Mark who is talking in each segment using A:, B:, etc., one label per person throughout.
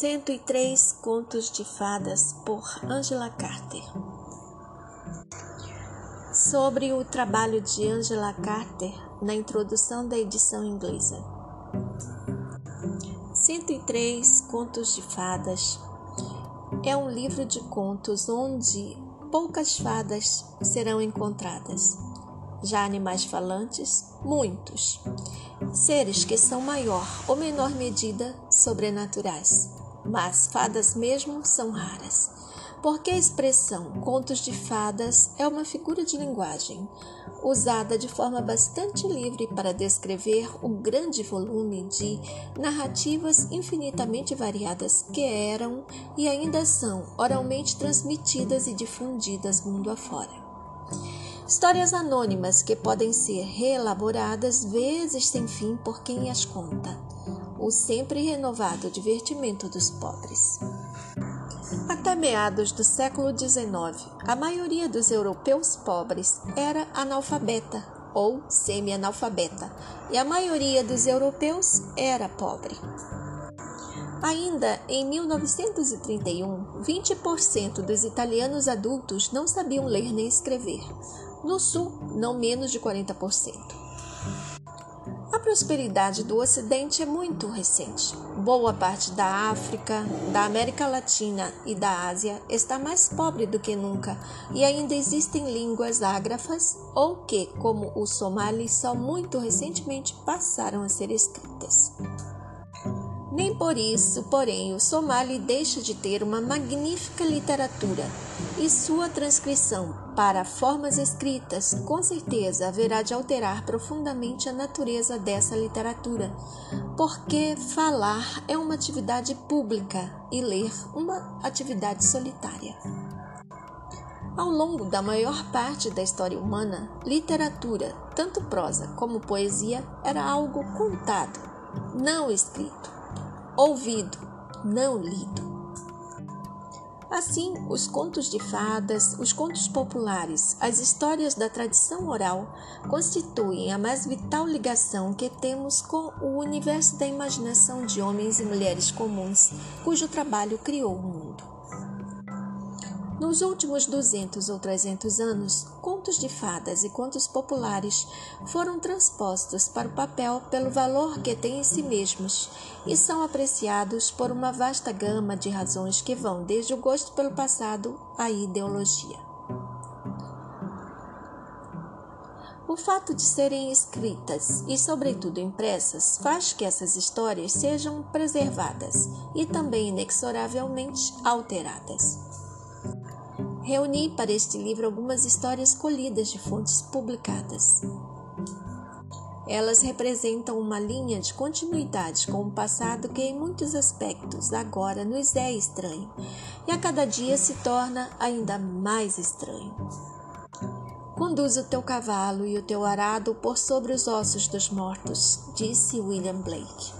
A: 103 Contos de Fadas por Angela Carter. Sobre o trabalho de Angela Carter na introdução da edição inglesa. 103 Contos de Fadas é um livro de contos onde poucas fadas serão encontradas. Já animais falantes, muitos. Seres que são maior ou menor medida sobrenaturais mas fadas mesmo são raras, porque a expressão contos de fadas é uma figura de linguagem usada de forma bastante livre para descrever o grande volume de narrativas infinitamente variadas que eram e ainda são oralmente transmitidas e difundidas mundo afora. Histórias anônimas que podem ser reelaboradas vezes sem fim por quem as conta o sempre renovado divertimento dos pobres. Até meados do século XIX, a maioria dos europeus pobres era analfabeta ou semi-analfabeta, e a maioria dos europeus era pobre. Ainda em 1931, 20% dos italianos adultos não sabiam ler nem escrever. No sul, não menos de 40%. Prosperidade do Ocidente é muito recente. Boa parte da África, da América Latina e da Ásia está mais pobre do que nunca e ainda existem línguas ágrafas ou que, como o somali, só muito recentemente passaram a ser escritas. Nem por isso, porém, o somali deixa de ter uma magnífica literatura e sua transcrição para formas escritas com certeza haverá de alterar profundamente a natureza dessa literatura, porque falar é uma atividade pública e ler uma atividade solitária. Ao longo da maior parte da história humana, literatura, tanto prosa como poesia, era algo contado, não escrito ouvido, não lido. Assim, os contos de fadas, os contos populares, as histórias da tradição oral constituem a mais vital ligação que temos com o universo da imaginação de homens e mulheres comuns, cujo trabalho criou o mundo. Nos últimos 200 ou 300 anos, contos de fadas e contos populares foram transpostos para o papel pelo valor que têm em si mesmos e são apreciados por uma vasta gama de razões que vão desde o gosto pelo passado à ideologia. O fato de serem escritas e, sobretudo, impressas faz que essas histórias sejam preservadas e também inexoravelmente alteradas. Reuni para este livro algumas histórias colhidas de fontes publicadas. Elas representam uma linha de continuidade com o passado que, em muitos aspectos, agora nos é estranho e a cada dia se torna ainda mais estranho. Conduz o teu cavalo e o teu arado por sobre os ossos dos mortos, disse William Blake.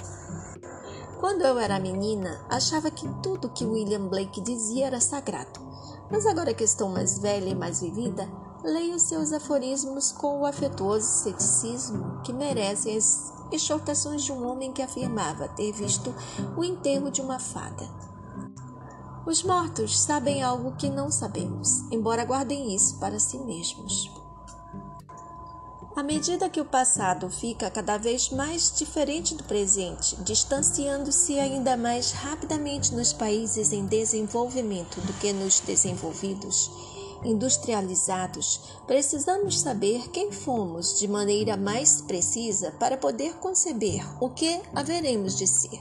A: Quando eu era menina, achava que tudo que William Blake dizia era sagrado. Mas agora que estou mais velha e mais vivida, leio seus aforismos com o afetuoso ceticismo que merecem as exortações de um homem que afirmava ter visto o enterro de uma fada. Os mortos sabem algo que não sabemos, embora guardem isso para si mesmos. À medida que o passado fica cada vez mais diferente do presente, distanciando-se ainda mais rapidamente nos países em desenvolvimento do que nos desenvolvidos, industrializados, precisamos saber quem fomos de maneira mais precisa para poder conceber o que haveremos de ser.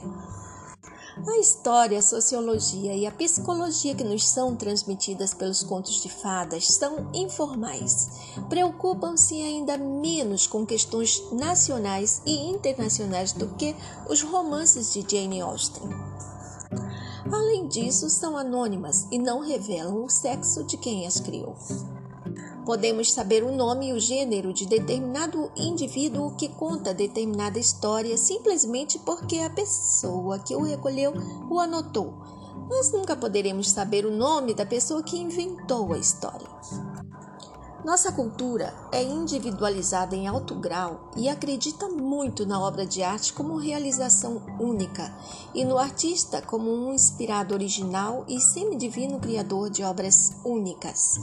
A: A história, a sociologia e a psicologia que nos são transmitidas pelos contos de fadas são informais. Preocupam-se ainda menos com questões nacionais e internacionais do que os romances de Jane Austen. Além disso, são anônimas e não revelam o sexo de quem as criou. Podemos saber o nome e o gênero de determinado indivíduo que conta determinada história simplesmente porque a pessoa que o recolheu o anotou, mas nunca poderemos saber o nome da pessoa que inventou a história. Nossa cultura é individualizada em alto grau e acredita muito na obra de arte como realização única e no artista como um inspirado original e semidivino criador de obras únicas.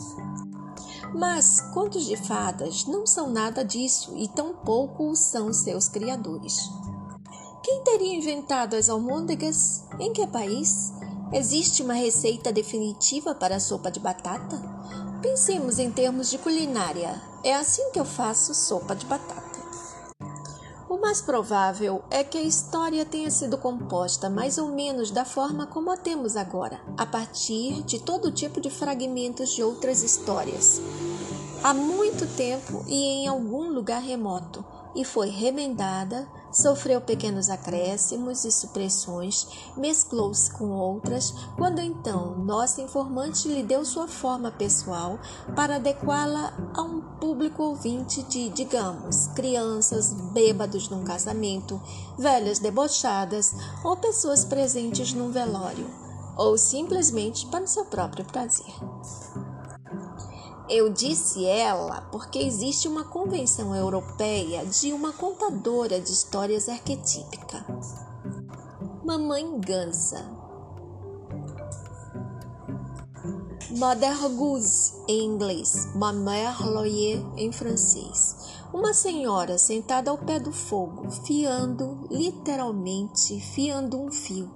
A: Mas contos de fadas não são nada disso e tampouco são seus criadores. Quem teria inventado as almôndegas? Em que país? Existe uma receita definitiva para a sopa de batata? Pensemos em termos de culinária. É assim que eu faço sopa de batata. O mais provável é que a história tenha sido composta mais ou menos da forma como a temos agora, a partir de todo tipo de fragmentos de outras histórias. Há muito tempo e em algum lugar remoto, e foi remendada, sofreu pequenos acréscimos e supressões, mesclou-se com outras, quando então nossa informante lhe deu sua forma pessoal para adequá-la a um público ouvinte de, digamos, crianças bêbados num casamento, velhas debochadas ou pessoas presentes num velório, ou simplesmente para o seu próprio prazer. Eu disse ela porque existe uma convenção europeia de uma contadora de histórias arquetípica. Mamãe Gansa. Mother Goose em inglês, Mamère Loyer em francês. Uma senhora sentada ao pé do fogo, fiando, literalmente fiando um fio,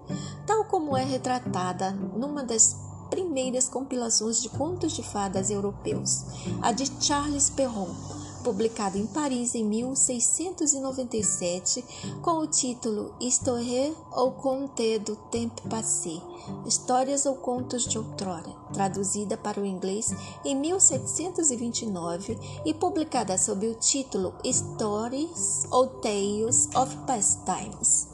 A: tal como é retratada numa das primeiras compilações de contos de fadas europeus, a de Charles Perrault, publicada em Paris em 1697, com o título Histoire ou Conte du Temps Passé, Histórias ou Contos de Outrora, traduzida para o inglês em 1729 e publicada sob o título Stories ou Tales of Past Times.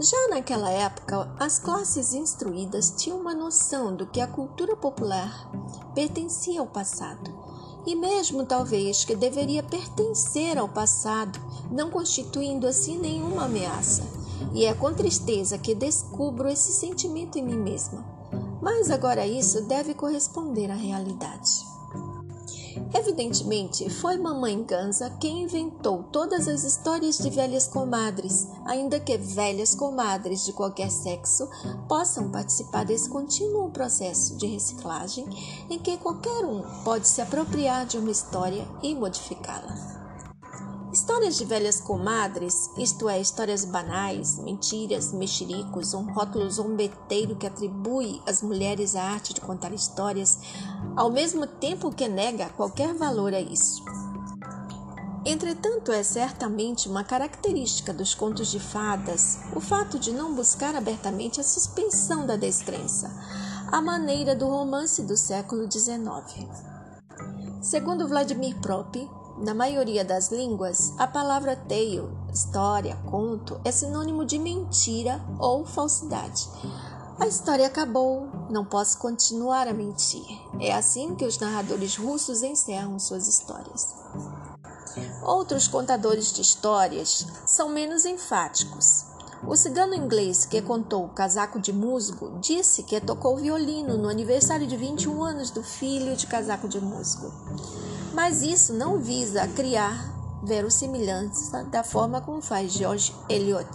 A: Já naquela época, as classes instruídas tinham uma noção do que a cultura popular pertencia ao passado, e mesmo talvez que deveria pertencer ao passado, não constituindo assim nenhuma ameaça. E é com tristeza que descubro esse sentimento em mim mesma. Mas agora isso deve corresponder à realidade. Evidentemente, foi Mamãe Gansa quem inventou todas as histórias de velhas comadres, ainda que velhas comadres de qualquer sexo possam participar desse contínuo processo de reciclagem em que qualquer um pode se apropriar de uma história e modificá-la. Histórias de velhas comadres, isto é, histórias banais, mentiras, mexericos, um rótulo zombeteiro que atribui às mulheres a arte de contar histórias, ao mesmo tempo que nega qualquer valor a isso. Entretanto, é certamente uma característica dos contos de fadas o fato de não buscar abertamente a suspensão da descrença, a maneira do romance do século XIX. Segundo Vladimir Prop, na maioria das línguas, a palavra tale, história, conto, é sinônimo de mentira ou falsidade. A história acabou, não posso continuar a mentir. É assim que os narradores russos encerram suas histórias. Outros contadores de histórias são menos enfáticos. O cigano inglês que contou o casaco de musgo disse que tocou violino no aniversário de 21 anos do filho de casaco de musgo. Mas isso não visa criar verossimilhança da forma como faz George Eliot.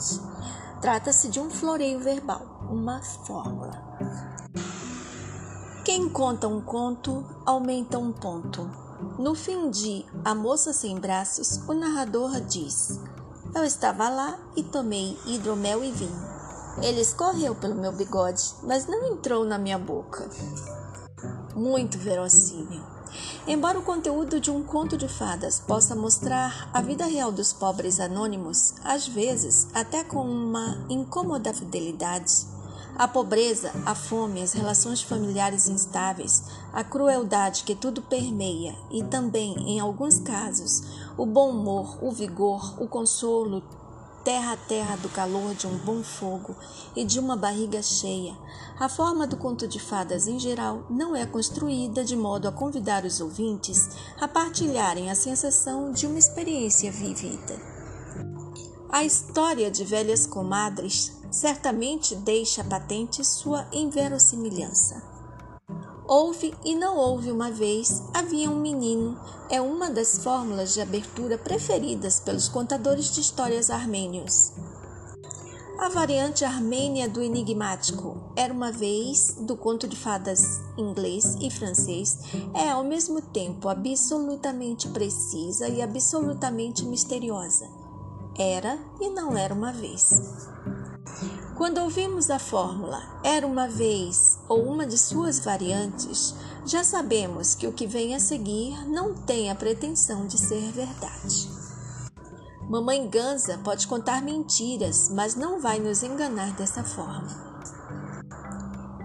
A: Trata-se de um floreio verbal, uma fórmula. Quem conta um conto aumenta um ponto. No fim de A Moça Sem Braços, o narrador diz: Eu estava lá e tomei hidromel e vinho. Ele escorreu pelo meu bigode, mas não entrou na minha boca. Muito verossímil. Embora o conteúdo de um conto de fadas possa mostrar a vida real dos pobres anônimos, às vezes até com uma incômoda fidelidade, a pobreza, a fome, as relações familiares instáveis, a crueldade que tudo permeia e também, em alguns casos, o bom humor, o vigor, o consolo, terra a terra do calor de um bom fogo e de uma barriga cheia. A forma do conto de fadas em geral não é construída de modo a convidar os ouvintes a partilharem a sensação de uma experiência vivida. A história de velhas comadres certamente deixa patente sua inverossimilhança. Houve e não houve uma vez, havia um menino, é uma das fórmulas de abertura preferidas pelos contadores de histórias armênios. A variante armênia do enigmático era uma vez do conto de fadas inglês e francês é ao mesmo tempo absolutamente precisa e absolutamente misteriosa. Era e não era uma vez. Quando ouvimos a fórmula era uma vez ou uma de suas variantes, já sabemos que o que vem a seguir não tem a pretensão de ser verdade. Mamãe Ganza pode contar mentiras, mas não vai nos enganar dessa forma.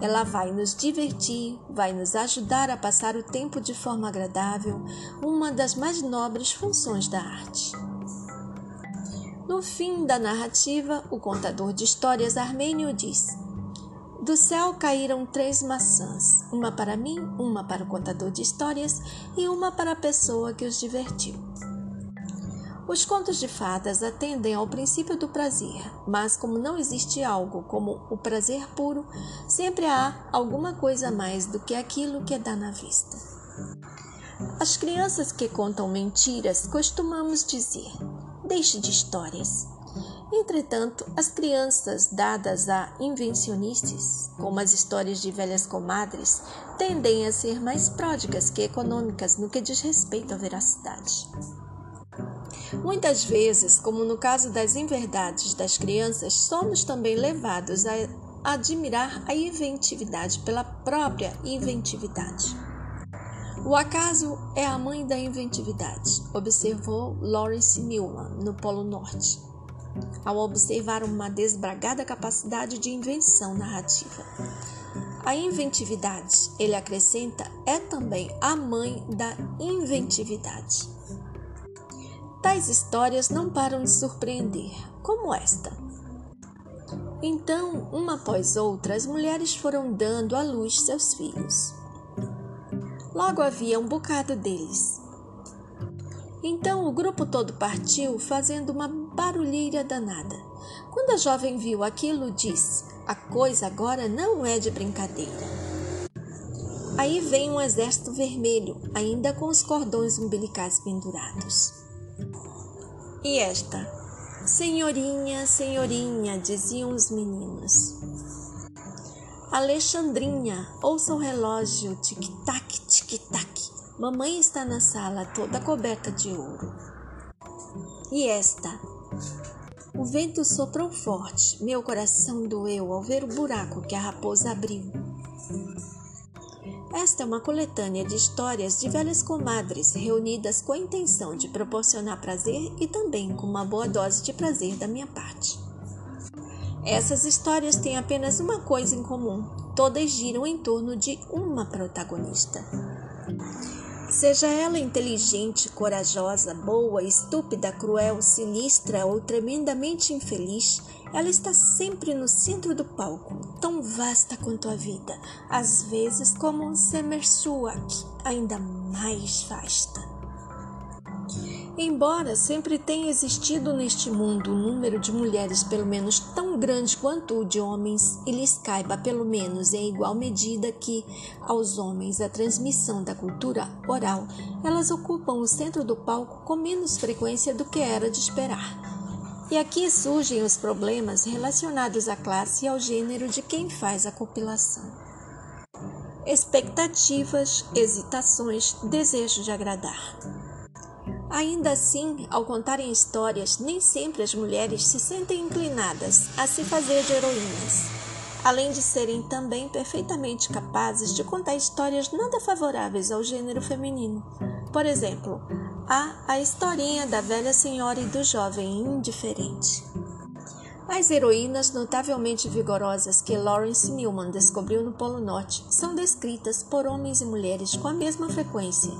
A: Ela vai nos divertir, vai nos ajudar a passar o tempo de forma agradável, uma das mais nobres funções da arte. No fim da narrativa, o contador de histórias armênio diz: Do céu caíram três maçãs, uma para mim, uma para o contador de histórias e uma para a pessoa que os divertiu. Os contos de fadas atendem ao princípio do prazer, mas como não existe algo como o prazer puro, sempre há alguma coisa mais do que aquilo que dá na vista. As crianças que contam mentiras costumamos dizer: deixe de histórias. Entretanto, as crianças dadas a invencionistas, como as histórias de velhas comadres, tendem a ser mais pródigas que econômicas no que diz respeito à veracidade. Muitas vezes, como no caso das inverdades das crianças, somos também levados a admirar a inventividade pela própria inventividade. O acaso é a mãe da inventividade, observou Lawrence Milman no Polo Norte, ao observar uma desbragada capacidade de invenção narrativa. A inventividade, ele acrescenta, é também a mãe da inventividade. Tais histórias não param de surpreender, como esta. Então, uma após outra, as mulheres foram dando à luz seus filhos. Logo havia um bocado deles. Então o grupo todo partiu, fazendo uma barulheira danada. Quando a jovem viu aquilo, disse: A coisa agora não é de brincadeira. Aí vem um exército vermelho, ainda com os cordões umbilicais pendurados. E esta? Senhorinha, senhorinha, diziam os meninos. Alexandrinha, ouça o relógio, tic-tac, tic-tac. Mamãe está na sala toda coberta de ouro. E esta? O vento soprou forte, meu coração doeu ao ver o buraco que a raposa abriu. Esta é uma coletânea de histórias de velhas comadres reunidas com a intenção de proporcionar prazer e também com uma boa dose de prazer da minha parte. Essas histórias têm apenas uma coisa em comum: todas giram em torno de uma protagonista. Seja ela inteligente, corajosa, boa, estúpida, cruel, sinistra ou tremendamente infeliz, ela está sempre no centro do palco, tão vasta quanto a vida, às vezes como um Semersuak, ainda mais vasta. Embora sempre tenha existido neste mundo um número de mulheres pelo menos tão grande quanto o de homens, e lhes caiba pelo menos em igual medida que aos homens a transmissão da cultura oral, elas ocupam o centro do palco com menos frequência do que era de esperar. E aqui surgem os problemas relacionados à classe e ao gênero de quem faz a compilação. Expectativas, hesitações, desejo de agradar. Ainda assim, ao contarem histórias, nem sempre as mulheres se sentem inclinadas a se fazer de heroínas, além de serem também perfeitamente capazes de contar histórias nada favoráveis ao gênero feminino. Por exemplo, há a historinha da velha senhora e do jovem indiferente. As heroínas notavelmente vigorosas que Lawrence Newman descobriu no Polo Norte são descritas por homens e mulheres com a mesma frequência,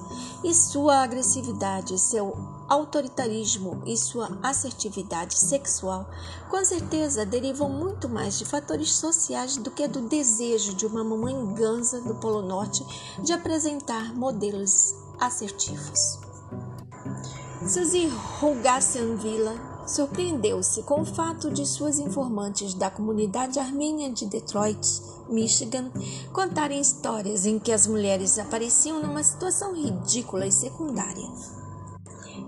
A: e sua agressividade, seu autoritarismo e sua assertividade sexual com certeza derivam muito mais de fatores sociais do que do desejo de uma mamãe gansa do Polo Norte de apresentar modelos assertivos. Suzy Rugassian Villa surpreendeu-se com o fato de suas informantes da comunidade armênia de Detroit, Michigan, contarem histórias em que as mulheres apareciam numa situação ridícula e secundária.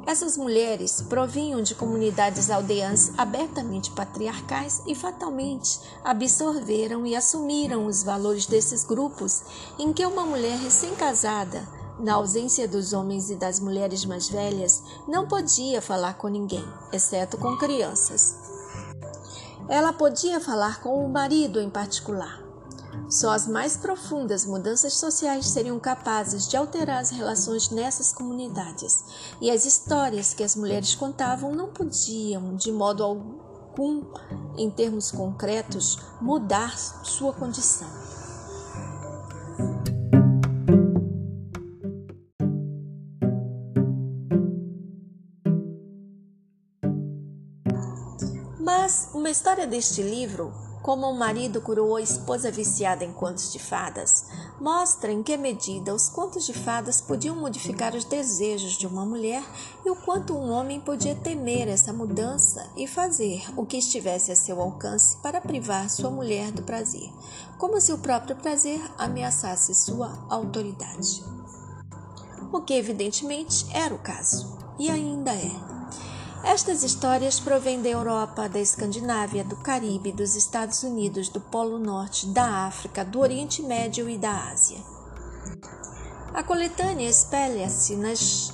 A: Essas mulheres provinham de comunidades aldeãs abertamente patriarcais e fatalmente absorveram e assumiram os valores desses grupos em que uma mulher recém-casada na ausência dos homens e das mulheres mais velhas, não podia falar com ninguém, exceto com crianças. Ela podia falar com o marido em particular. Só as mais profundas mudanças sociais seriam capazes de alterar as relações nessas comunidades, e as histórias que as mulheres contavam não podiam, de modo algum, em termos concretos, mudar sua condição. História deste livro, como o marido curou a esposa viciada em contos de fadas, mostra em que medida os contos de fadas podiam modificar os desejos de uma mulher e o quanto um homem podia temer essa mudança e fazer o que estivesse a seu alcance para privar sua mulher do prazer, como se o próprio prazer ameaçasse sua autoridade. O que evidentemente era o caso, e ainda é. Estas histórias provêm da Europa, da Escandinávia, do Caribe, dos Estados Unidos, do Polo Norte, da África, do Oriente Médio e da Ásia. A coletânea espelha-se nas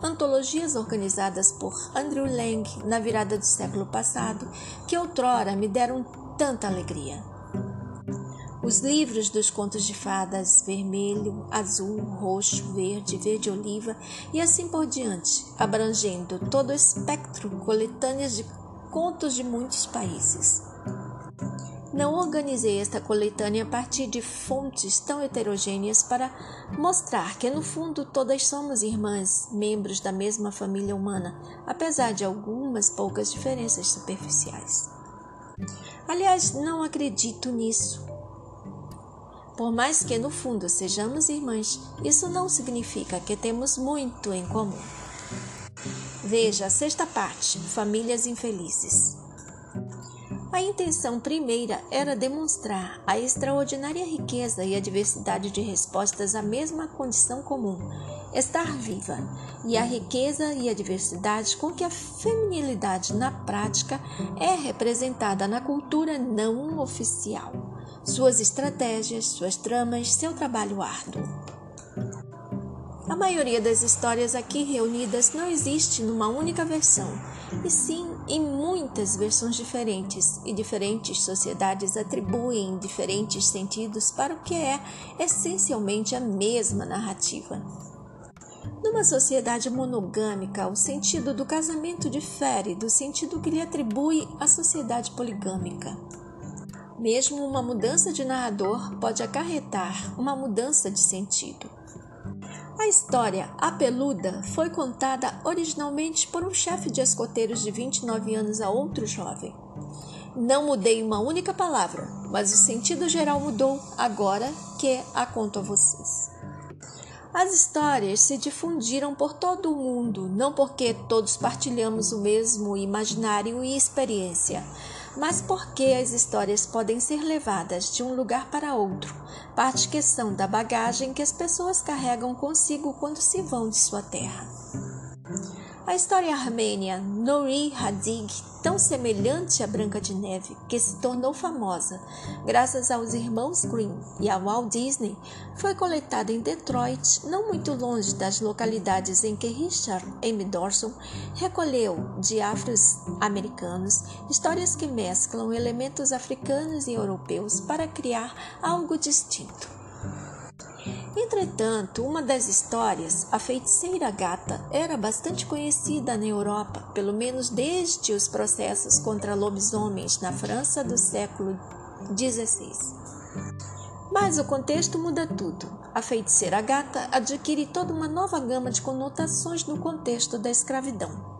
A: antologias organizadas por Andrew Lang na virada do século passado, que outrora me deram tanta alegria. Os livros dos contos de fadas vermelho, azul, roxo, verde, verde oliva e assim por diante, abrangendo todo o espectro coletâneas de contos de muitos países. Não organizei esta coletânea a partir de fontes tão heterogêneas para mostrar que, no fundo, todas somos irmãs, membros da mesma família humana, apesar de algumas poucas diferenças superficiais. Aliás, não acredito nisso. Por mais que no fundo sejamos irmãs, isso não significa que temos muito em comum. Veja a sexta parte: Famílias Infelizes. A intenção primeira era demonstrar a extraordinária riqueza e a diversidade de respostas à mesma condição comum, estar viva, e a riqueza e a diversidade com que a feminilidade na prática é representada na cultura não oficial suas estratégias, suas tramas, seu trabalho árduo. A maioria das histórias aqui reunidas não existe numa única versão, e sim em muitas versões diferentes, e diferentes sociedades atribuem diferentes sentidos para o que é essencialmente a mesma narrativa. Numa sociedade monogâmica, o sentido do casamento difere do sentido que lhe atribui a sociedade poligâmica. Mesmo uma mudança de narrador pode acarretar uma mudança de sentido. A história A Peluda foi contada originalmente por um chefe de escoteiros de 29 anos a outro jovem. Não mudei uma única palavra, mas o sentido geral mudou agora que a conto a vocês. As histórias se difundiram por todo o mundo, não porque todos partilhamos o mesmo imaginário e experiência, mas porque as histórias podem ser levadas de um lugar para outro, parte questão da bagagem que as pessoas carregam consigo quando se vão de sua terra. A história armênia Nuri Hadig, tão semelhante à Branca de Neve, que se tornou famosa graças aos irmãos Grimm e a Walt Disney, foi coletada em Detroit, não muito longe das localidades em que Richard M. Dawson recolheu de afro-americanos histórias que mesclam elementos africanos e europeus para criar algo distinto. Entretanto, uma das histórias, a feiticeira gata, era bastante conhecida na Europa, pelo menos desde os processos contra lobisomens na França do século XVI. Mas o contexto muda tudo. A feiticeira gata adquire toda uma nova gama de conotações no contexto da escravidão.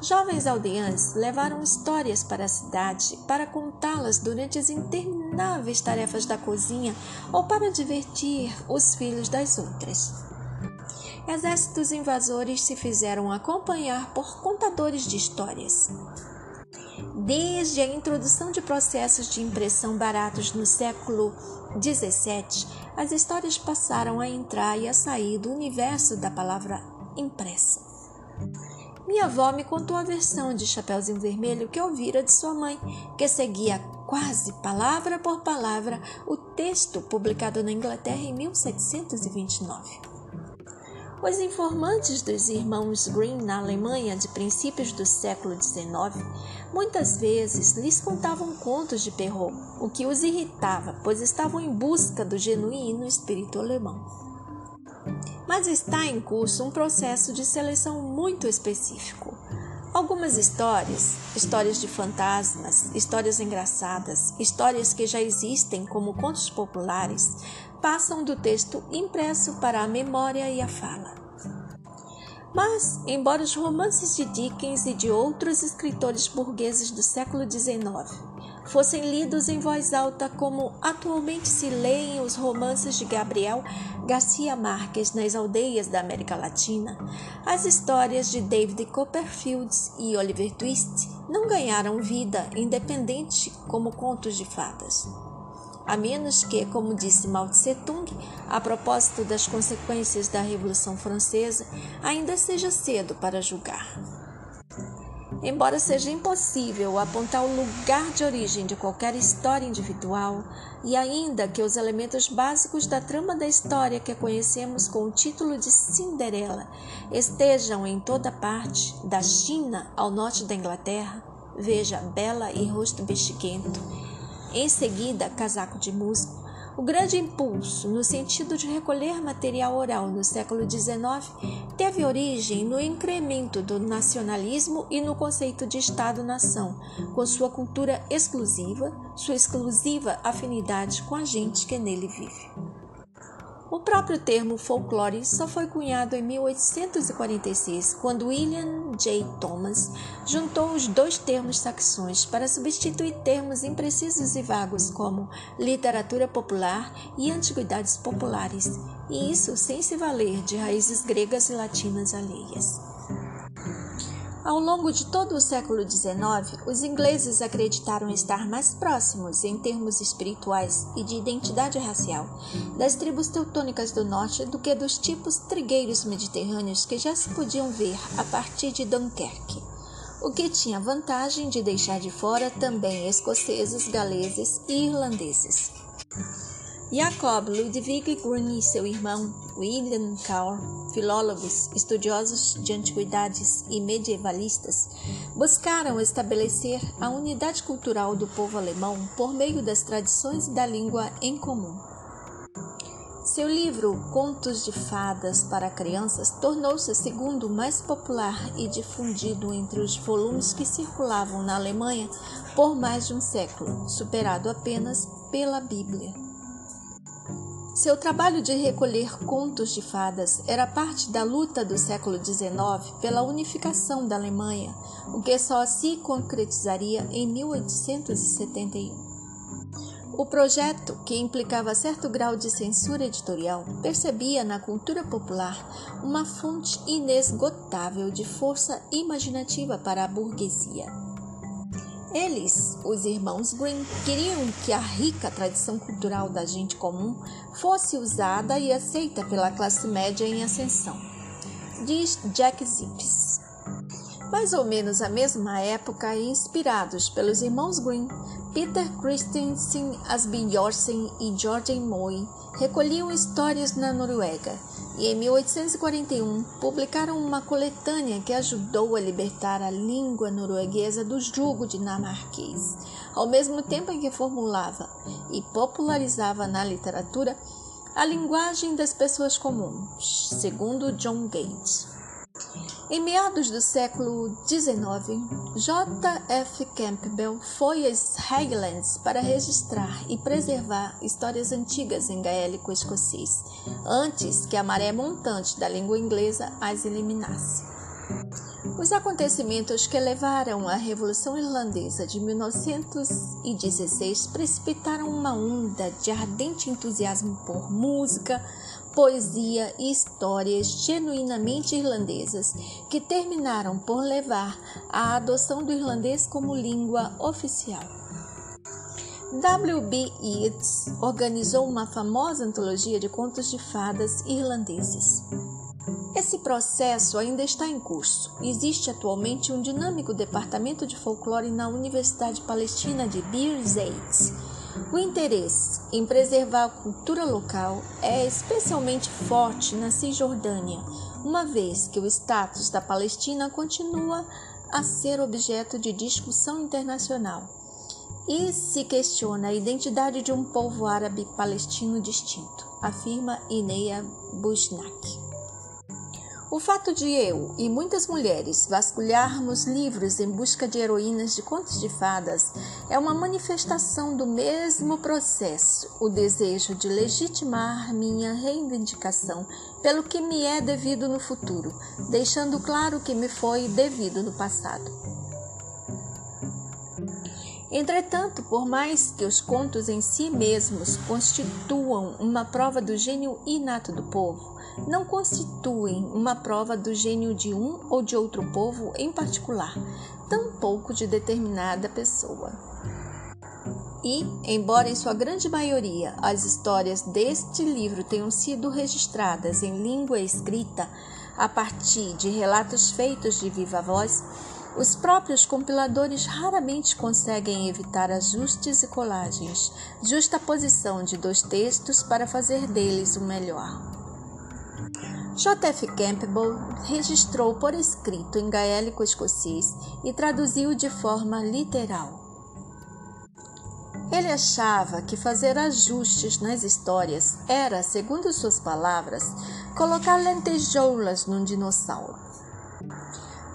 A: Jovens aldeãs levaram histórias para a cidade para contá-las durante as intermináveis tarefas da cozinha ou para divertir os filhos das outras. exércitos invasores se fizeram acompanhar por contadores de histórias. Desde a introdução de processos de impressão baratos no século XVII, as histórias passaram a entrar e a sair do universo da palavra impressa. Minha avó me contou a versão de Chapeuzinho Vermelho que ouvira de sua mãe, que seguia quase palavra por palavra o texto publicado na Inglaterra em 1729. Os informantes dos irmãos Grimm na Alemanha de princípios do século XIX muitas vezes lhes contavam contos de Perrault, o que os irritava, pois estavam em busca do genuíno espírito alemão mas está em curso um processo de seleção muito específico. Algumas histórias, histórias de fantasmas, histórias engraçadas, histórias que já existem como contos populares, passam do texto impresso para a memória e a fala. Mas, embora os romances de Dickens e de outros escritores burgueses do século XIX fossem lidos em voz alta como atualmente se leem os romances de Gabriel Garcia Marques nas aldeias da América Latina, as histórias de David Copperfield e Oliver Twist não ganharam vida independente como contos de fadas. A menos que, como disse Mao Tse Tung, a propósito das consequências da Revolução Francesa, ainda seja cedo para julgar. Embora seja impossível apontar o lugar de origem de qualquer história individual, e ainda que os elementos básicos da trama da história que conhecemos com o título de Cinderela estejam em toda parte, da China ao norte da Inglaterra, veja Bela e Rosto Bexiguento, em seguida Casaco de Musgo, o grande impulso no sentido de recolher material oral no século XIX teve origem no incremento do nacionalismo e no conceito de Estado-nação, com sua cultura exclusiva, sua exclusiva afinidade com a gente que nele vive. O próprio termo folclore só foi cunhado em 1846, quando William J. Thomas juntou os dois termos saxões para substituir termos imprecisos e vagos como literatura popular e antiguidades populares, e isso sem se valer de raízes gregas e latinas alheias. Ao longo de todo o século XIX, os ingleses acreditaram estar mais próximos, em termos espirituais e de identidade racial, das tribos teutônicas do norte do que dos tipos trigueiros mediterrâneos que já se podiam ver a partir de Dunkerque, o que tinha vantagem de deixar de fora também escoceses, galeses e irlandeses. Jacob Ludwig Grün e seu irmão William Carr, filólogos, estudiosos de antiguidades e medievalistas, buscaram estabelecer a unidade cultural do povo alemão por meio das tradições da língua em comum. Seu livro Contos de Fadas para Crianças tornou-se o segundo mais popular e difundido entre os volumes que circulavam na Alemanha por mais de um século, superado apenas pela Bíblia. Seu trabalho de recolher contos de fadas era parte da luta do século XIX pela unificação da Alemanha, o que só se concretizaria em 1871. O projeto, que implicava certo grau de censura editorial, percebia na cultura popular uma fonte inesgotável de força imaginativa para a burguesia. Eles, os irmãos Green, queriam que a rica tradição cultural da gente comum fosse usada e aceita pela classe média em ascensão. Diz Jack Zips. Mais ou menos à mesma época, inspirados pelos irmãos Green, Peter Christensen, Asbjørnsen e George Moy recolhiam histórias na Noruega e, em 1841, publicaram uma coletânea que ajudou a libertar a língua norueguesa do jugo dinamarquês, ao mesmo tempo em que formulava e popularizava na literatura a linguagem das pessoas comuns, segundo John Gates. Em meados do século XIX, J. F. Campbell foi às Highlands para registrar e preservar histórias antigas em gaélico escocês, antes que a maré montante da língua inglesa as eliminasse. Os acontecimentos que levaram à Revolução Irlandesa de 1916 precipitaram uma onda de ardente entusiasmo por música, poesia e histórias genuinamente irlandesas que terminaram por levar à adoção do irlandês como língua oficial. W.B. Yeats organizou uma famosa antologia de contos de fadas irlandeses. Esse processo ainda está em curso. Existe atualmente um dinâmico departamento de folclore na Universidade Palestina de Birzeit. O interesse em preservar a cultura local é especialmente forte na Cisjordânia, uma vez que o status da Palestina continua a ser objeto de discussão internacional e se questiona a identidade de um povo árabe palestino distinto, afirma Ineia Bushnak. O fato de eu e muitas mulheres vasculharmos livros em busca de heroínas de contos de fadas é uma manifestação do mesmo processo, o desejo de legitimar minha reivindicação pelo que me é devido no futuro, deixando claro que me foi devido no passado. Entretanto, por mais que os contos em si mesmos constituam uma prova do gênio inato do povo, não constituem uma prova do gênio de um ou de outro povo em particular, tampouco de determinada pessoa. E, embora em sua grande maioria as histórias deste livro tenham sido registradas em língua escrita a partir de relatos feitos de viva voz, os próprios compiladores raramente conseguem evitar ajustes e colagens, justaposição de dois textos para fazer deles o melhor. J.F. Campbell registrou por escrito em gaélico escocês e traduziu de forma literal. Ele achava que fazer ajustes nas histórias era, segundo suas palavras, colocar lentejoulas num dinossauro.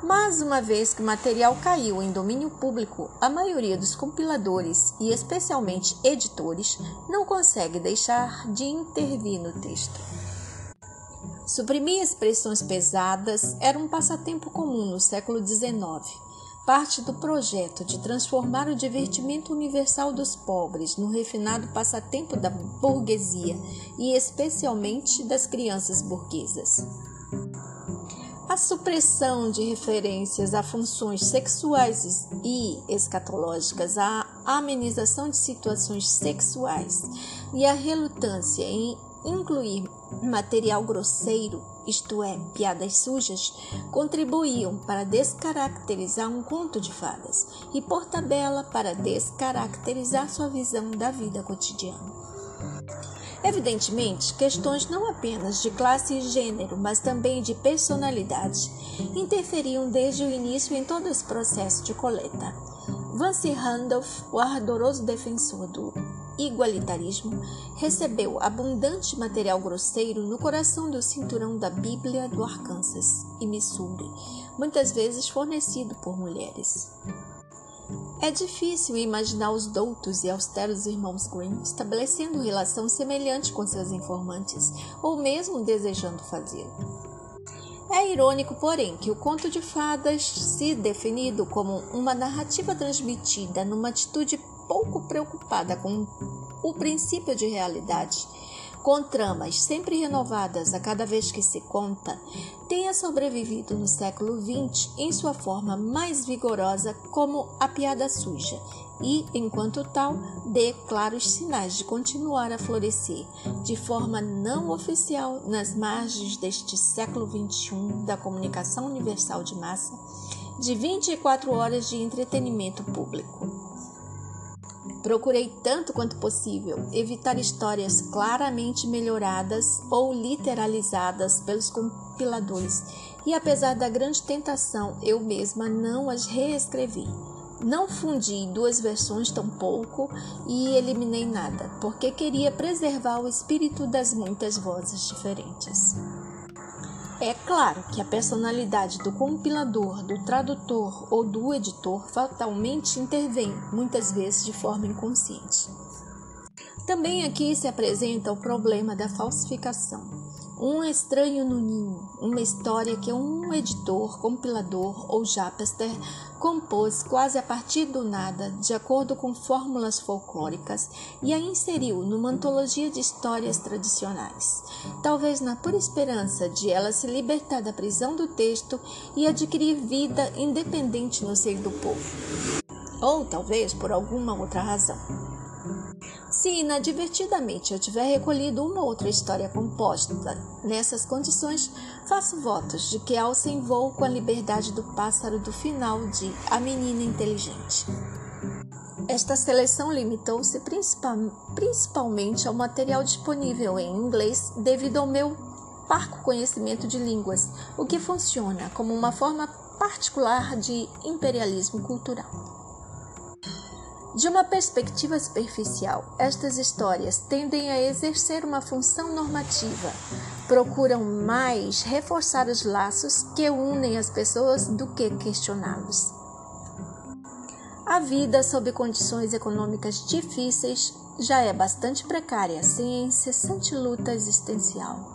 A: Mas uma vez que o material caiu em domínio público, a maioria dos compiladores e especialmente editores não consegue deixar de intervir no texto. Suprimir expressões pesadas era um passatempo comum no século XIX, parte do projeto de transformar o divertimento universal dos pobres no refinado passatempo da burguesia e especialmente das crianças burguesas. A supressão de referências a funções sexuais e escatológicas, a amenização de situações sexuais e a relutância em incluir material grosseiro, isto é, piadas sujas, contribuíam para descaracterizar um conto de fadas e, por tabela, para descaracterizar sua visão da vida cotidiana. Evidentemente, questões não apenas de classe e gênero, mas também de personalidade, interferiam desde o início em todo esse processo de coleta. Vance Randolph, o ardoroso defensor do igualitarismo, recebeu abundante material grosseiro no coração do cinturão da Bíblia do Arkansas e Missouri, muitas vezes fornecido por mulheres. É difícil imaginar os doutos e austeros irmãos Grimm estabelecendo relação semelhante com seus informantes, ou mesmo desejando fazê-lo. É irônico, porém, que o conto de fadas, se definido como uma narrativa transmitida numa atitude pouco preocupada com o princípio de realidade, com tramas sempre renovadas a cada vez que se conta, tenha sobrevivido no século XX em sua forma mais vigorosa como a piada suja e, enquanto tal, dê claros sinais de continuar a florescer de forma não oficial nas margens deste século XXI da comunicação universal de massa, de 24 horas de entretenimento público. Procurei tanto quanto possível evitar histórias claramente melhoradas ou literalizadas pelos compiladores, e apesar da grande tentação, eu mesma não as reescrevi. Não fundi duas versões tampouco e eliminei nada, porque queria preservar o espírito das muitas vozes diferentes. É claro que a personalidade do compilador, do tradutor ou do editor fatalmente intervém, muitas vezes de forma inconsciente. Também aqui se apresenta o problema da falsificação. Um Estranho no Ninho, uma história que um editor, compilador ou japaster compôs quase a partir do nada, de acordo com fórmulas folclóricas, e a inseriu numa antologia de histórias tradicionais, talvez na pura esperança de ela se libertar da prisão do texto e adquirir vida independente no seio do povo. Ou talvez por alguma outra razão. Se inadvertidamente eu tiver recolhido uma outra história composta nessas condições, faço votos de que alcem voo com a liberdade do pássaro do final de A Menina Inteligente. Esta seleção limitou-se principal, principalmente ao material disponível em inglês devido ao meu parco conhecimento de línguas, o que funciona como uma forma particular de imperialismo cultural. De uma perspectiva superficial, estas histórias tendem a exercer uma função normativa, procuram mais reforçar os laços que unem as pessoas do que questioná-los. A vida sob condições econômicas difíceis já é bastante precária, sem incessante luta existencial.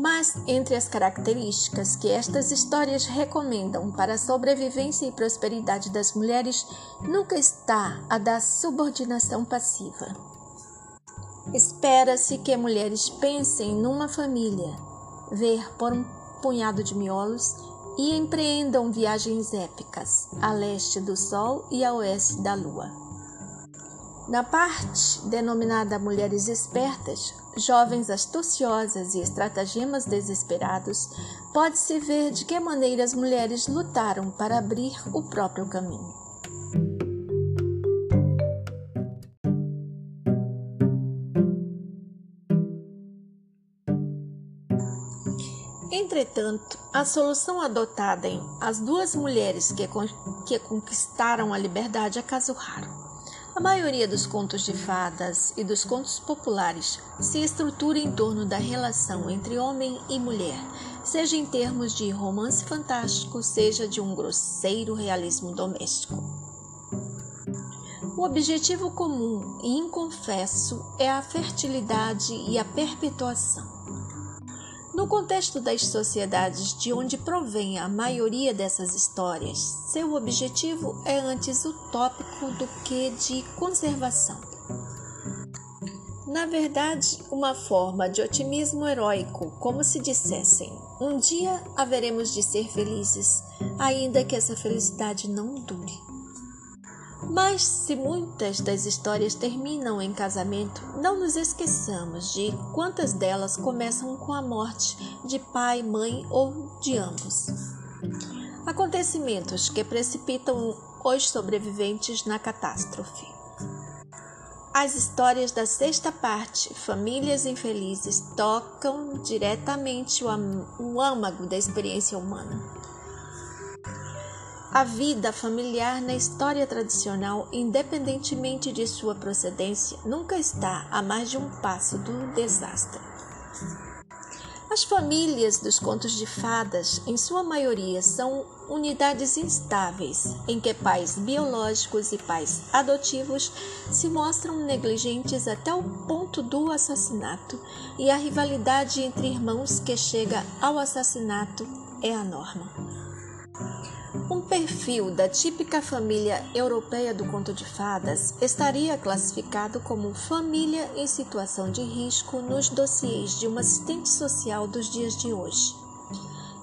A: Mas entre as características que estas histórias recomendam para a sobrevivência e prosperidade das mulheres, nunca está a da subordinação passiva. Espera-se que mulheres pensem numa família, ver por um punhado de miolos e empreendam viagens épicas a leste do Sol e a oeste da Lua. Na parte denominada Mulheres Espertas, jovens astuciosas e estratagemas desesperados, pode-se ver de que maneira as mulheres lutaram para abrir o próprio caminho. Entretanto, a solução adotada em As Duas Mulheres que, Conquistaram a Liberdade é caso raro. A maioria dos contos de fadas e dos contos populares se estrutura em torno da relação entre homem e mulher, seja em termos de romance fantástico, seja de um grosseiro realismo doméstico. O objetivo comum e inconfesso é a fertilidade e a perpetuação. No contexto das sociedades de onde provém a maioria dessas histórias, seu objetivo é antes utópico do que de conservação. Na verdade, uma forma de otimismo heróico, como se dissessem: um dia haveremos de ser felizes, ainda que essa felicidade não dure. Mas se muitas das histórias terminam em casamento, não nos esqueçamos de quantas delas começam com a morte de pai, mãe ou de ambos. Acontecimentos que precipitam os sobreviventes na catástrofe. As histórias da sexta parte, Famílias Infelizes, tocam diretamente o âmago da experiência humana. A vida familiar na história tradicional, independentemente de sua procedência, nunca está a mais de um passo do desastre. As famílias dos contos de fadas, em sua maioria, são unidades instáveis, em que pais biológicos e pais adotivos se mostram negligentes até o ponto do assassinato, e a rivalidade entre irmãos que chega ao assassinato é a norma. Um perfil da típica família europeia do conto de fadas estaria classificado como família em situação de risco nos dossiês de uma assistente social dos dias de hoje.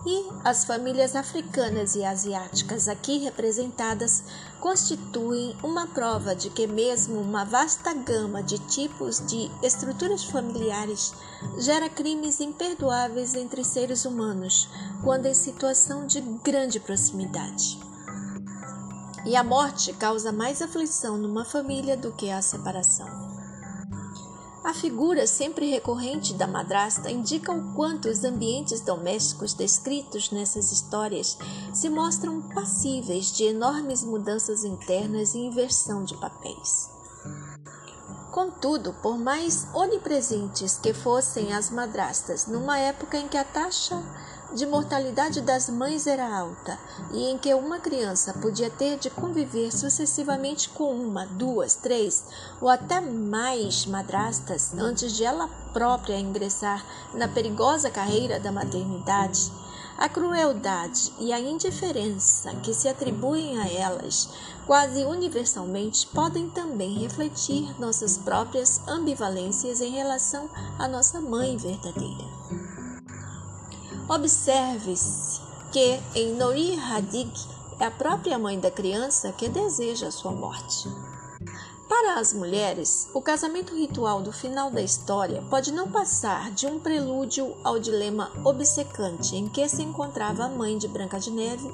A: E as famílias africanas e asiáticas aqui representadas constituem uma prova de que, mesmo uma vasta gama de tipos de estruturas familiares gera crimes imperdoáveis entre seres humanos quando em situação de grande proximidade. E a morte causa mais aflição numa família do que a separação. A figura sempre recorrente da madrasta indica o quanto os ambientes domésticos descritos nessas histórias se mostram passíveis de enormes mudanças internas e inversão de papéis. Contudo, por mais onipresentes que fossem as madrastas numa época em que a taxa de mortalidade das mães era alta e em que uma criança podia ter de conviver sucessivamente com uma, duas, três ou até mais madrastas antes de ela própria ingressar na perigosa carreira da maternidade, a crueldade e a indiferença que se atribuem a elas quase universalmente podem também refletir nossas próprias ambivalências em relação à nossa mãe verdadeira. Observe-se que em Noir Hadig é a própria mãe da criança que deseja a sua morte. Para as mulheres, o casamento ritual do final da história pode não passar de um prelúdio ao dilema obcecante em que se encontrava a mãe de Branca de Neve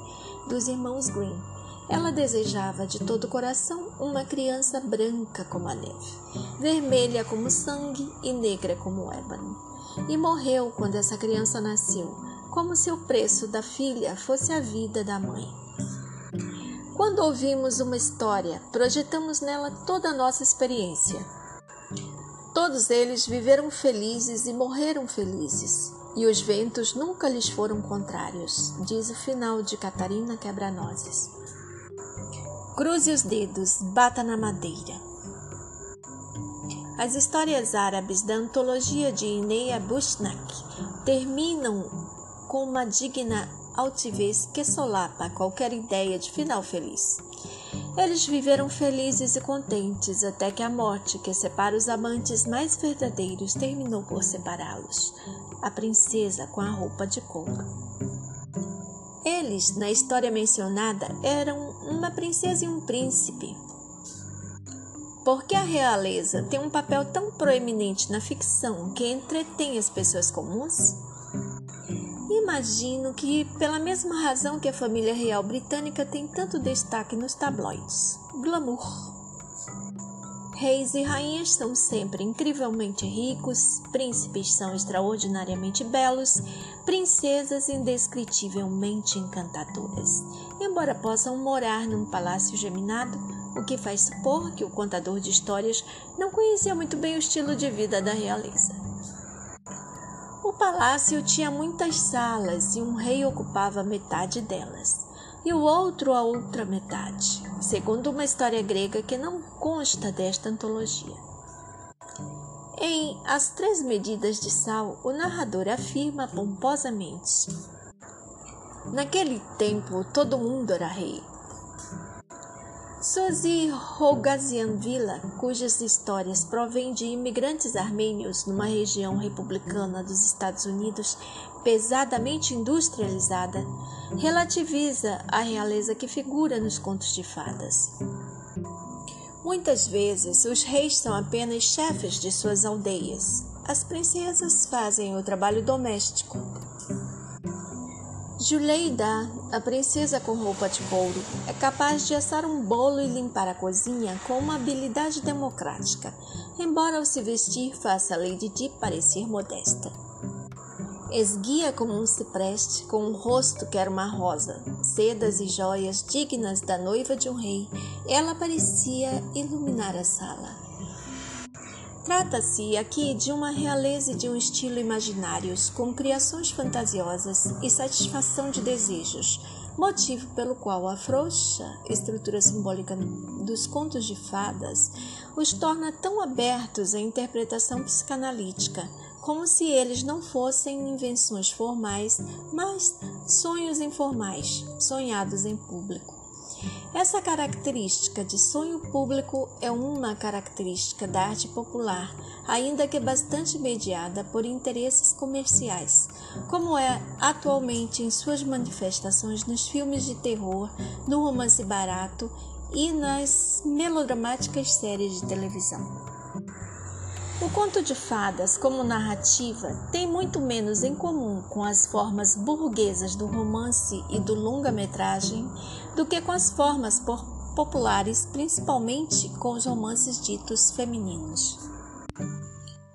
A: dos irmãos Green. Ela desejava de todo o coração uma criança branca como a neve, vermelha como sangue e negra como ébano e morreu quando essa criança nasceu, como se o preço da filha fosse a vida da mãe. Quando ouvimos uma história, projetamos nela toda a nossa experiência. Todos eles viveram felizes e morreram felizes, e os ventos nunca lhes foram contrários, diz o final de Catarina Quebra-Nozes. Cruze os dedos, bata na madeira. As histórias árabes da antologia de Ineia Bushnak terminam com uma digna altivez que solapa qualquer ideia de final feliz. Eles viveram felizes e contentes até que a morte que separa os amantes mais verdadeiros terminou por separá-los. A princesa com a roupa de couro. Eles, na história mencionada, eram uma princesa e um príncipe, por que a realeza tem um papel tão proeminente na ficção que entretém as pessoas comuns? Imagino que, pela mesma razão que a família real britânica tem tanto destaque nos tabloides glamour. Reis e rainhas são sempre incrivelmente ricos, príncipes são extraordinariamente belos, princesas indescritivelmente encantadoras. Embora possam morar num palácio geminado, o que faz supor que o contador de histórias não conhecia muito bem o estilo de vida da realeza. O palácio tinha muitas salas e um rei ocupava metade delas, e o outro a outra metade, segundo uma história grega que não consta desta antologia. Em As Três Medidas de Sal, o narrador afirma pomposamente: Naquele tempo todo mundo era rei. Sozi Rogazian Villa, cujas histórias provêm de imigrantes armênios numa região republicana dos Estados Unidos pesadamente industrializada, relativiza a realeza que figura nos contos de fadas. Muitas vezes, os reis são apenas chefes de suas aldeias. As princesas fazem o trabalho doméstico. Juleida, a princesa com roupa de couro, é capaz de assar um bolo e limpar a cozinha com uma habilidade democrática, embora ao se vestir faça Lady Di parecer modesta. Esguia como um cipreste, com um rosto que era uma rosa, sedas e joias dignas da noiva de um rei, ela parecia iluminar a sala. Trata-se aqui de uma realeza de um estilo imaginários, com criações fantasiosas e satisfação de desejos, motivo pelo qual a frouxa estrutura simbólica dos contos de fadas os torna tão abertos à interpretação psicanalítica, como se eles não fossem invenções formais, mas sonhos informais, sonhados em público. Essa característica de sonho público é uma característica da arte popular, ainda que bastante mediada por interesses comerciais, como é atualmente em suas manifestações nos filmes de terror, no romance barato e nas melodramáticas séries de televisão. O conto de fadas, como narrativa, tem muito menos em comum com as formas burguesas do romance e do longa-metragem do que com as formas populares, principalmente com os romances ditos femininos.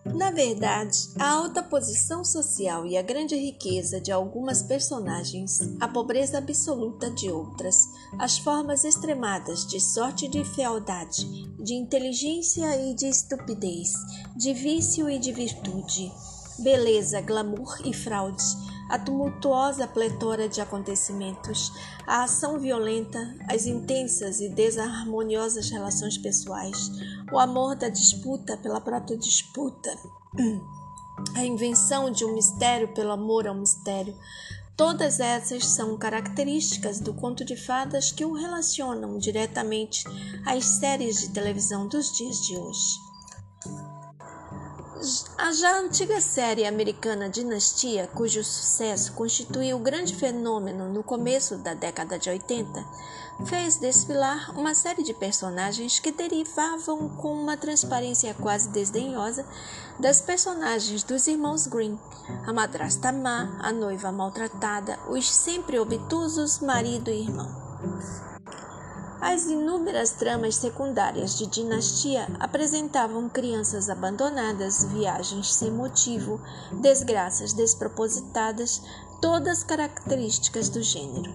A: Na verdade, a alta posição social e a grande riqueza de algumas personagens, a pobreza absoluta de outras, as formas extremadas de sorte e de fealdade, de inteligência e de estupidez, de vício e de virtude, beleza, glamour e fraude, a tumultuosa pletora de acontecimentos, a ação violenta, as intensas e desarmoniosas relações pessoais, o amor da disputa pela própria disputa, a invenção de um mistério pelo amor ao mistério. Todas essas são características do conto de fadas que o relacionam diretamente às séries de televisão dos dias de hoje. A já antiga série americana Dinastia, cujo sucesso constituiu o grande fenômeno no começo da década de 80, fez desfilar uma série de personagens que derivavam com uma transparência quase desdenhosa das personagens dos irmãos Green, a madrasta má, a noiva maltratada, os sempre obtusos marido e irmão. As inúmeras tramas secundárias de dinastia apresentavam crianças abandonadas, viagens sem motivo, desgraças despropositadas, todas características do gênero.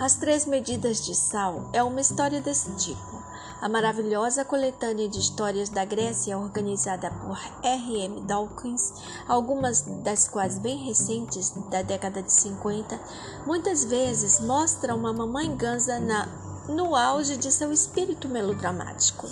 A: As Três Medidas de Sal é uma história desse tipo. A maravilhosa coletânea de histórias da Grécia, organizada por R. M. Dawkins, algumas das quais bem recentes, da década de 50, muitas vezes mostra uma mamãe gansa na, no auge de seu espírito melodramático.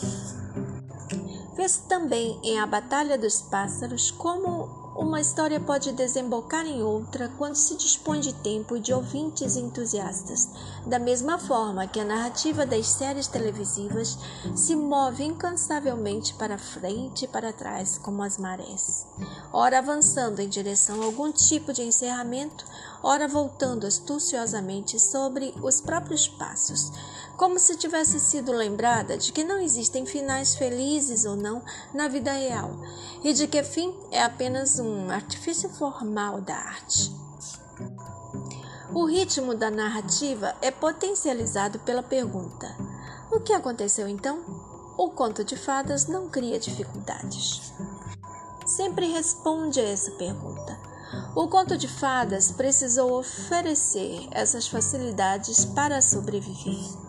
A: Vê-se também em A Batalha dos Pássaros como uma história pode desembocar em outra quando se dispõe de tempo e de ouvintes entusiastas, da mesma forma que a narrativa das séries televisivas se move incansavelmente para frente e para trás como as marés, ora avançando em direção a algum tipo de encerramento, ora voltando astuciosamente sobre os próprios passos, como se tivesse sido lembrada de que não existem finais felizes ou não na vida real e de que fim é apenas um artifício formal da arte. O ritmo da narrativa é potencializado pela pergunta: O que aconteceu então? O conto de fadas não cria dificuldades. Sempre responde a essa pergunta. O conto de fadas precisou oferecer essas facilidades para sobreviver.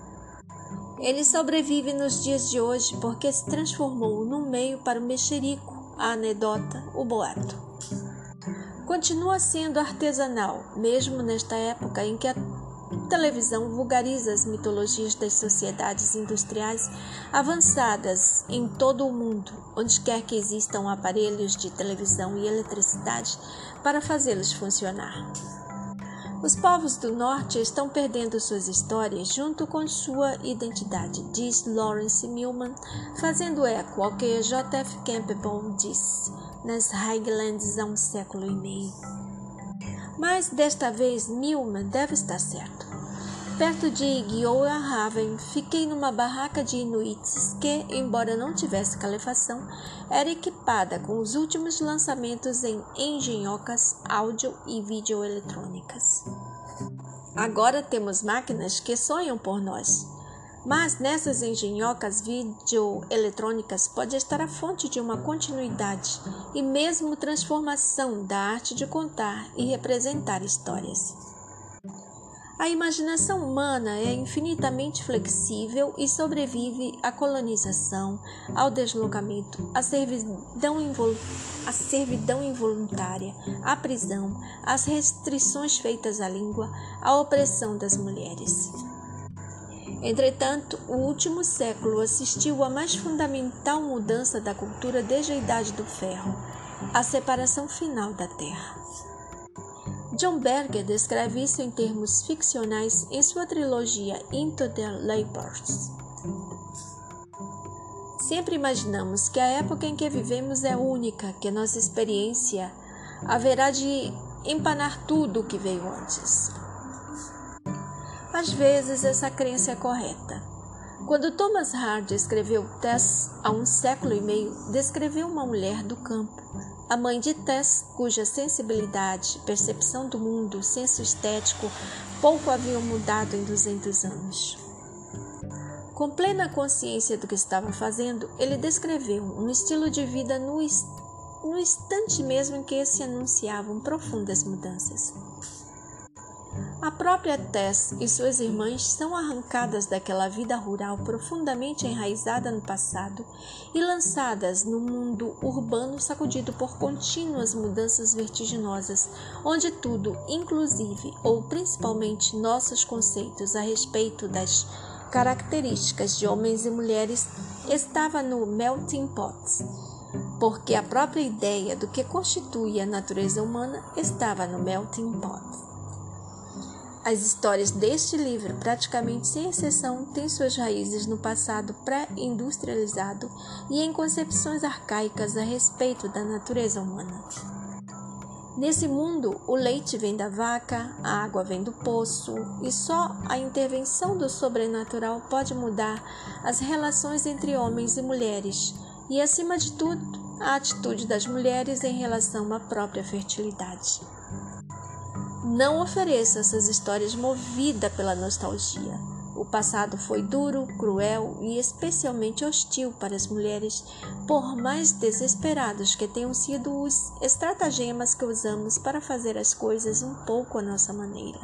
A: Ele sobrevive nos dias de hoje porque se transformou num meio para o mexerico, a anedota, o boato. Continua sendo artesanal, mesmo nesta época em que a televisão vulgariza as mitologias das sociedades industriais avançadas em todo o mundo, onde quer que existam aparelhos de televisão e eletricidade para fazê-los funcionar. Os povos do norte estão perdendo suas histórias junto com sua identidade, diz Lawrence Milman, fazendo eco ao que J.F. Campbell disse nas Highlands há um século e meio. Mas desta vez Milman deve estar certo. Perto de Gyoahaven, fiquei numa barraca de inuits que, embora não tivesse calefação, era equipada com os últimos lançamentos em engenhocas, áudio e videoeletrônicas. Agora temos máquinas que sonham por nós, mas nessas engenhocas videoeletrônicas pode estar a fonte de uma continuidade e mesmo transformação da arte de contar e representar histórias. A imaginação humana é infinitamente flexível e sobrevive à colonização, ao deslocamento, à servidão, à servidão involuntária, à prisão, às restrições feitas à língua, à opressão das mulheres. Entretanto, o último século assistiu à mais fundamental mudança da cultura desde a Idade do Ferro, a separação final da Terra. John Berger descreve isso em termos ficcionais em sua trilogia Into the Labyrinth. Sempre imaginamos que a época em que vivemos é única, que nossa experiência haverá de empanar tudo o que veio antes. Às vezes essa crença é correta. Quando Thomas Hardy escreveu Tess há um século e meio, descreveu uma mulher do campo, a mãe de Tess, cuja sensibilidade, percepção do mundo, senso estético pouco haviam mudado em 200 anos. Com plena consciência do que estava fazendo, ele descreveu um estilo de vida no, no instante mesmo em que se anunciavam profundas mudanças. A própria Tess e suas irmãs são arrancadas daquela vida rural profundamente enraizada no passado e lançadas no mundo urbano sacudido por contínuas mudanças vertiginosas, onde tudo, inclusive ou principalmente nossos conceitos a respeito das características de homens e mulheres, estava no melting pot porque a própria ideia do que constitui a natureza humana estava no melting pot. As histórias deste livro, praticamente sem exceção, têm suas raízes no passado pré-industrializado e em concepções arcaicas a respeito da natureza humana. Nesse mundo, o leite vem da vaca, a água vem do poço, e só a intervenção do sobrenatural pode mudar as relações entre homens e mulheres, e, acima de tudo, a atitude das mulheres em relação à própria fertilidade. Não ofereça essas histórias movida pela nostalgia. O passado foi duro, cruel e especialmente hostil para as mulheres, por mais desesperados que tenham sido os estratagemas que usamos para fazer as coisas um pouco à nossa maneira.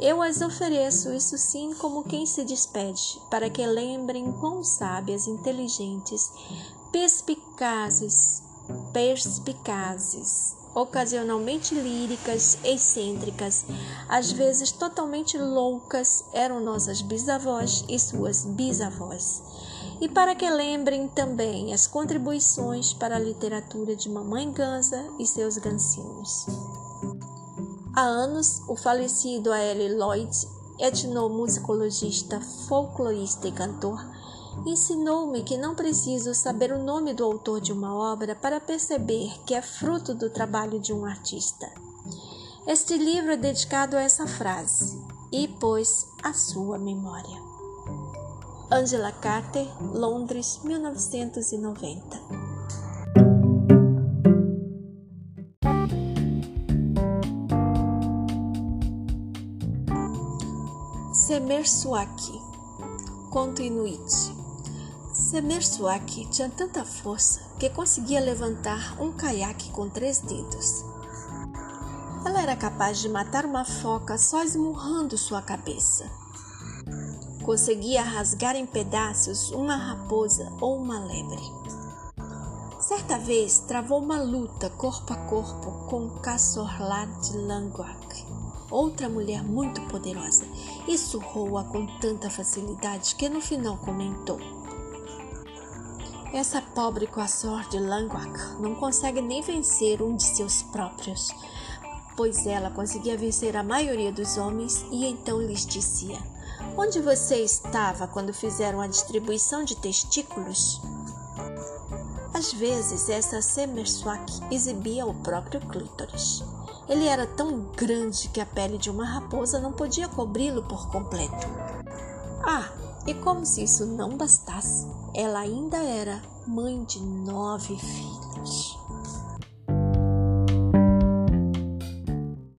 A: Eu as ofereço isso sim como quem se despede, para que lembrem quão sábias, inteligentes, perspicazes, perspicazes ocasionalmente líricas, excêntricas, às vezes totalmente loucas, eram nossas bisavós e suas bisavós. E para que lembrem também as contribuições para a literatura de Mamãe Gansa e seus gancinhos. Há anos, o falecido A.L. Lloyd, etnomusicologista, folclorista e cantor, ensinou-me que não preciso saber o nome do autor de uma obra para perceber que é fruto do trabalho de um artista. Este livro é dedicado a essa frase e pôs a sua memória. Angela Carter, Londres, 1990. Semer Suaki, conto Inuit. Semersuak tinha tanta força que conseguia levantar um caiaque com três dedos. Ela era capaz de matar uma foca só esmurrando sua cabeça. Conseguia rasgar em pedaços uma raposa ou uma lebre. Certa vez travou uma luta corpo a corpo com Cassorlat de Languac, outra mulher muito poderosa, e surrou-a com tanta facilidade que no final comentou: essa pobre Quassor de Languac não consegue nem vencer um de seus próprios, pois ela conseguia vencer a maioria dos homens e então lhes dizia: Onde você estava quando fizeram a distribuição de testículos? Às vezes, essa Semerswak exibia o próprio clítoris. Ele era tão grande que a pele de uma raposa não podia cobri-lo por completo. Ah, e como se isso não bastasse, ela ainda era mãe de nove filhos.